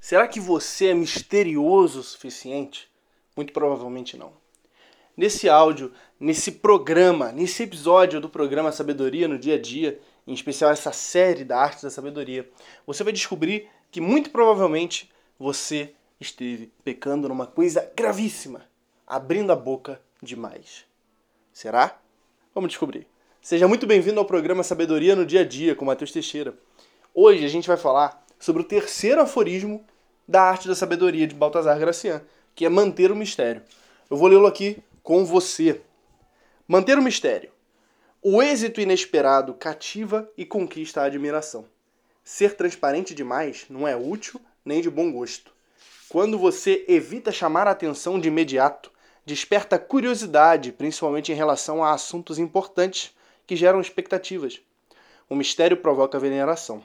Será que você é misterioso o suficiente? Muito provavelmente não. Nesse áudio, nesse programa, nesse episódio do programa Sabedoria no Dia a Dia, em especial essa série da Arte da Sabedoria, você vai descobrir que muito provavelmente você esteve pecando numa coisa gravíssima, abrindo a boca demais. Será? Vamos descobrir. Seja muito bem-vindo ao programa Sabedoria no Dia a Dia com Matheus Teixeira. Hoje a gente vai falar sobre o terceiro aforismo da arte da sabedoria de Baltazar Gracian, que é manter o mistério. Eu vou lê-lo aqui com você. Manter o mistério. O êxito inesperado cativa e conquista a admiração. Ser transparente demais não é útil nem de bom gosto. Quando você evita chamar a atenção de imediato, desperta curiosidade, principalmente em relação a assuntos importantes que geram expectativas. O mistério provoca veneração.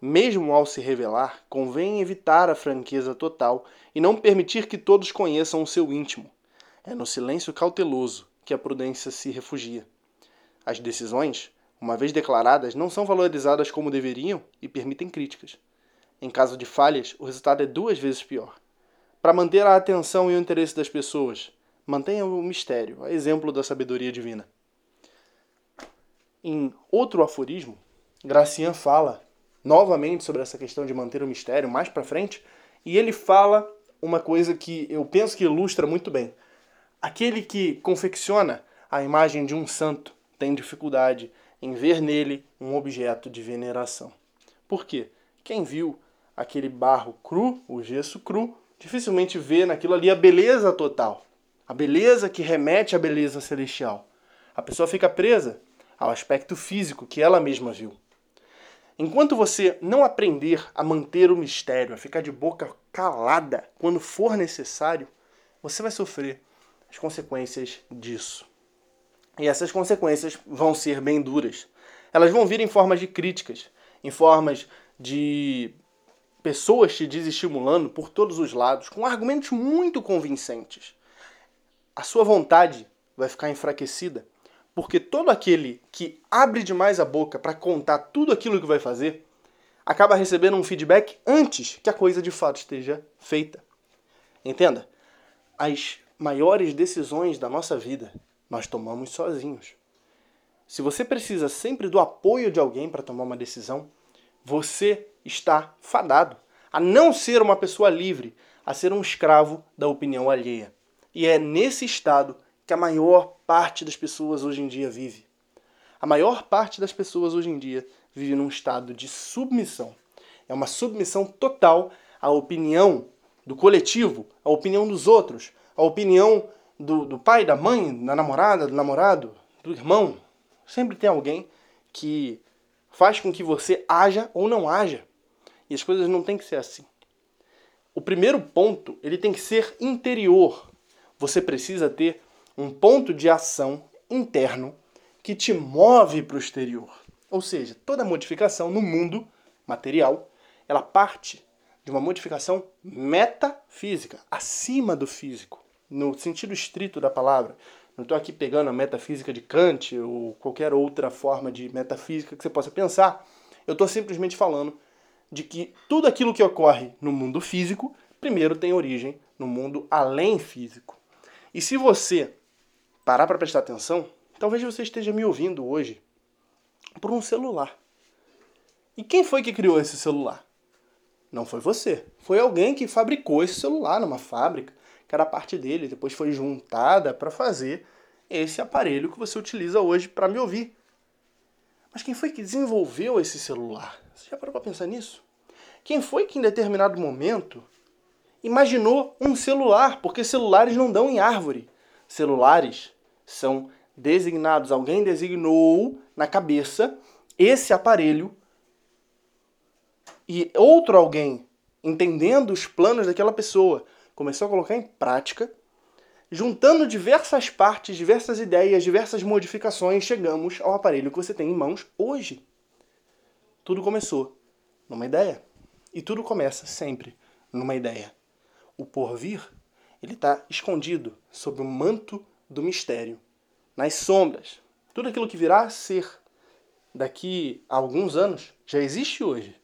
Mesmo ao se revelar, convém evitar a franqueza total e não permitir que todos conheçam o seu íntimo. É no silêncio cauteloso que a prudência se refugia. As decisões, uma vez declaradas, não são valorizadas como deveriam e permitem críticas. Em caso de falhas, o resultado é duas vezes pior. Para manter a atenção e o interesse das pessoas, mantenha o mistério, a exemplo da sabedoria divina. Em outro aforismo, Gracian fala novamente sobre essa questão de manter o mistério mais para frente, e ele fala uma coisa que eu penso que ilustra muito bem. Aquele que confecciona a imagem de um santo tem dificuldade em ver nele um objeto de veneração. Por quê? Quem viu aquele barro cru, o gesso cru, dificilmente vê naquilo ali a beleza total, a beleza que remete à beleza celestial. A pessoa fica presa ao aspecto físico que ela mesma viu. Enquanto você não aprender a manter o mistério, a ficar de boca calada quando for necessário, você vai sofrer as consequências disso. E essas consequências vão ser bem duras. Elas vão vir em formas de críticas, em formas de pessoas te desestimulando por todos os lados, com argumentos muito convincentes. A sua vontade vai ficar enfraquecida porque todo aquele que abre demais a boca para contar tudo aquilo que vai fazer acaba recebendo um feedback antes que a coisa de fato esteja feita. Entenda? As maiores decisões da nossa vida nós tomamos sozinhos. Se você precisa sempre do apoio de alguém para tomar uma decisão, você está fadado a não ser uma pessoa livre, a ser um escravo da opinião alheia. E é nesse estado que a maior parte das pessoas hoje em dia vive. A maior parte das pessoas hoje em dia vive num estado de submissão. É uma submissão total à opinião do coletivo, à opinião dos outros, à opinião do, do pai, da mãe, da namorada, do namorado, do irmão. Sempre tem alguém que faz com que você haja ou não haja. E as coisas não têm que ser assim. O primeiro ponto, ele tem que ser interior. Você precisa ter um ponto de ação interno que te move para o exterior. Ou seja, toda modificação no mundo material, ela parte de uma modificação metafísica, acima do físico, no sentido estrito da palavra. Não estou aqui pegando a metafísica de Kant ou qualquer outra forma de metafísica que você possa pensar. Eu estou simplesmente falando de que tudo aquilo que ocorre no mundo físico, primeiro tem origem no mundo além físico. E se você parar para prestar atenção, talvez você esteja me ouvindo hoje por um celular. E quem foi que criou esse celular? Não foi você. Foi alguém que fabricou esse celular numa fábrica, que era parte dele, depois foi juntada para fazer esse aparelho que você utiliza hoje para me ouvir. Mas quem foi que desenvolveu esse celular? Você já parou para pensar nisso? Quem foi que em determinado momento imaginou um celular? Porque celulares não dão em árvore. Celulares são designados, alguém designou na cabeça esse aparelho e outro alguém, entendendo os planos daquela pessoa, começou a colocar em prática, juntando diversas partes, diversas ideias, diversas modificações, chegamos ao aparelho que você tem em mãos hoje. Tudo começou numa ideia. E tudo começa sempre numa ideia. O porvir, ele está escondido sob o manto do mistério, nas sombras. Tudo aquilo que virá a ser daqui a alguns anos já existe hoje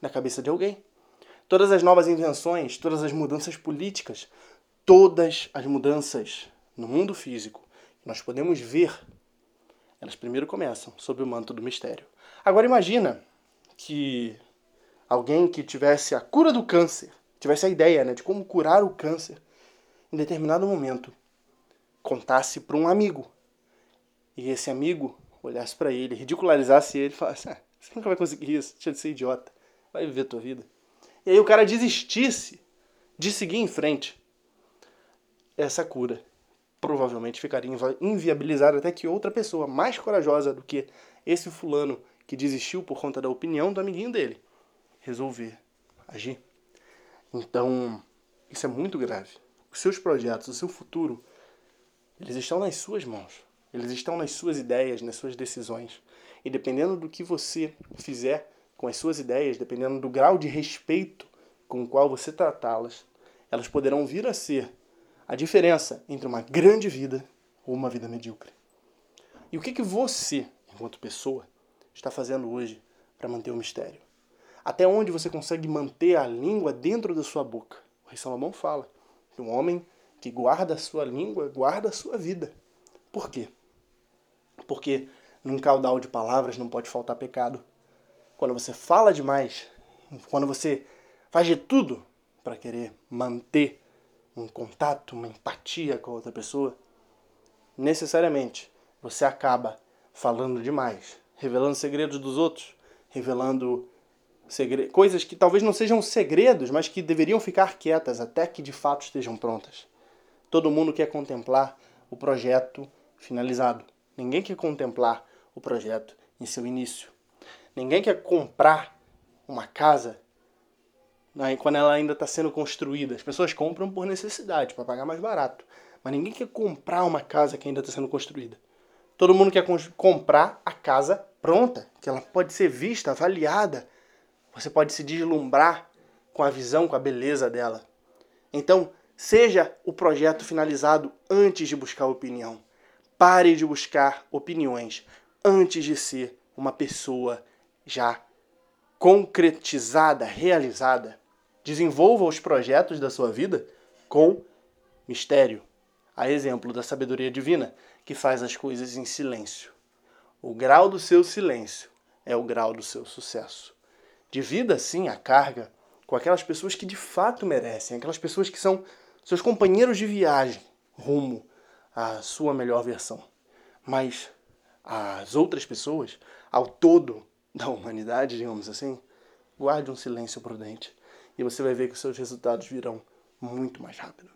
na cabeça de alguém. todas as novas invenções, todas as mudanças políticas, todas as mudanças no mundo físico que nós podemos ver, elas primeiro começam sob o manto do mistério. Agora imagina que alguém que tivesse a cura do câncer, tivesse a ideia né, de como curar o câncer, em determinado momento, contasse para um amigo. E esse amigo olhasse para ele, ridicularizasse ele e falasse: ah, Você nunca vai conseguir isso, deixa de ser idiota, vai viver tua vida. E aí o cara desistisse de seguir em frente. Essa cura provavelmente ficaria inviabilizada até que outra pessoa mais corajosa do que esse fulano que desistiu por conta da opinião do amiguinho dele resolver agir. Então, isso é muito grave. Os seus projetos, o seu futuro, eles estão nas suas mãos. Eles estão nas suas ideias, nas suas decisões. E dependendo do que você fizer com as suas ideias, dependendo do grau de respeito com o qual você tratá-las, elas poderão vir a ser a diferença entre uma grande vida ou uma vida medíocre. E o que, que você, enquanto pessoa, está fazendo hoje para manter o mistério? Até onde você consegue manter a língua dentro da sua boca? O rei Salomão fala que um homem que guarda a sua língua guarda a sua vida. Por quê? Porque num caudal de palavras não pode faltar pecado. Quando você fala demais, quando você faz de tudo para querer manter um contato, uma empatia com a outra pessoa, necessariamente você acaba falando demais, revelando segredos dos outros, revelando coisas que talvez não sejam segredos, mas que deveriam ficar quietas até que de fato estejam prontas. Todo mundo quer contemplar o projeto finalizado. Ninguém quer contemplar o projeto em seu início. Ninguém quer comprar uma casa quando ela ainda está sendo construída. As pessoas compram por necessidade, para pagar mais barato. Mas ninguém quer comprar uma casa que ainda está sendo construída. Todo mundo quer comprar a casa pronta, que ela pode ser vista, avaliada. Você pode se deslumbrar com a visão, com a beleza dela. Então, seja o projeto finalizado antes de buscar opinião. Pare de buscar opiniões antes de ser uma pessoa já concretizada, realizada. Desenvolva os projetos da sua vida com mistério. A exemplo da sabedoria divina, que faz as coisas em silêncio. O grau do seu silêncio é o grau do seu sucesso. Divida, sim, a carga com aquelas pessoas que de fato merecem, aquelas pessoas que são seus companheiros de viagem rumo à sua melhor versão. Mas as outras pessoas, ao todo da humanidade, digamos assim, guarde um silêncio prudente e você vai ver que os seus resultados virão muito mais rápido.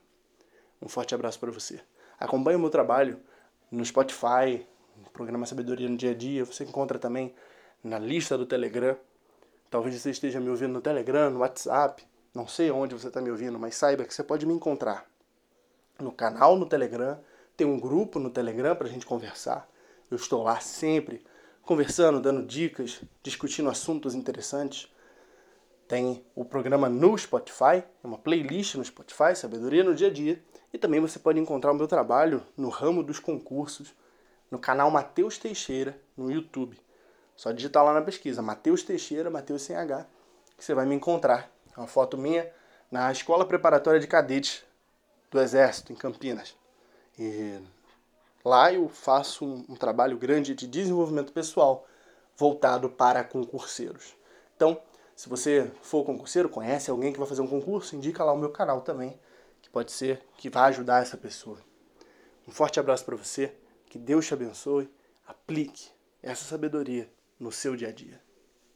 Um forte abraço para você. Acompanhe o meu trabalho no Spotify, no programa Sabedoria no Dia a Dia. Você encontra também na lista do Telegram. Talvez você esteja me ouvindo no Telegram, no WhatsApp, não sei onde você está me ouvindo, mas saiba que você pode me encontrar no canal no Telegram, tem um grupo no Telegram para a gente conversar. Eu estou lá sempre conversando, dando dicas, discutindo assuntos interessantes. Tem o programa no Spotify, uma playlist no Spotify, Sabedoria no Dia a Dia. E também você pode encontrar o meu trabalho no ramo dos concursos, no canal Matheus Teixeira, no YouTube. Só digitar lá na pesquisa, Matheus Teixeira, Matheus sem H, que você vai me encontrar. Uma foto minha na Escola Preparatória de Cadetes do Exército, em Campinas. E lá eu faço um, um trabalho grande de desenvolvimento pessoal voltado para concurseiros. Então, se você for concurseiro, conhece alguém que vai fazer um concurso, indica lá o meu canal também, que pode ser que vai ajudar essa pessoa. Um forte abraço para você, que Deus te abençoe, aplique essa sabedoria no seu dia a dia.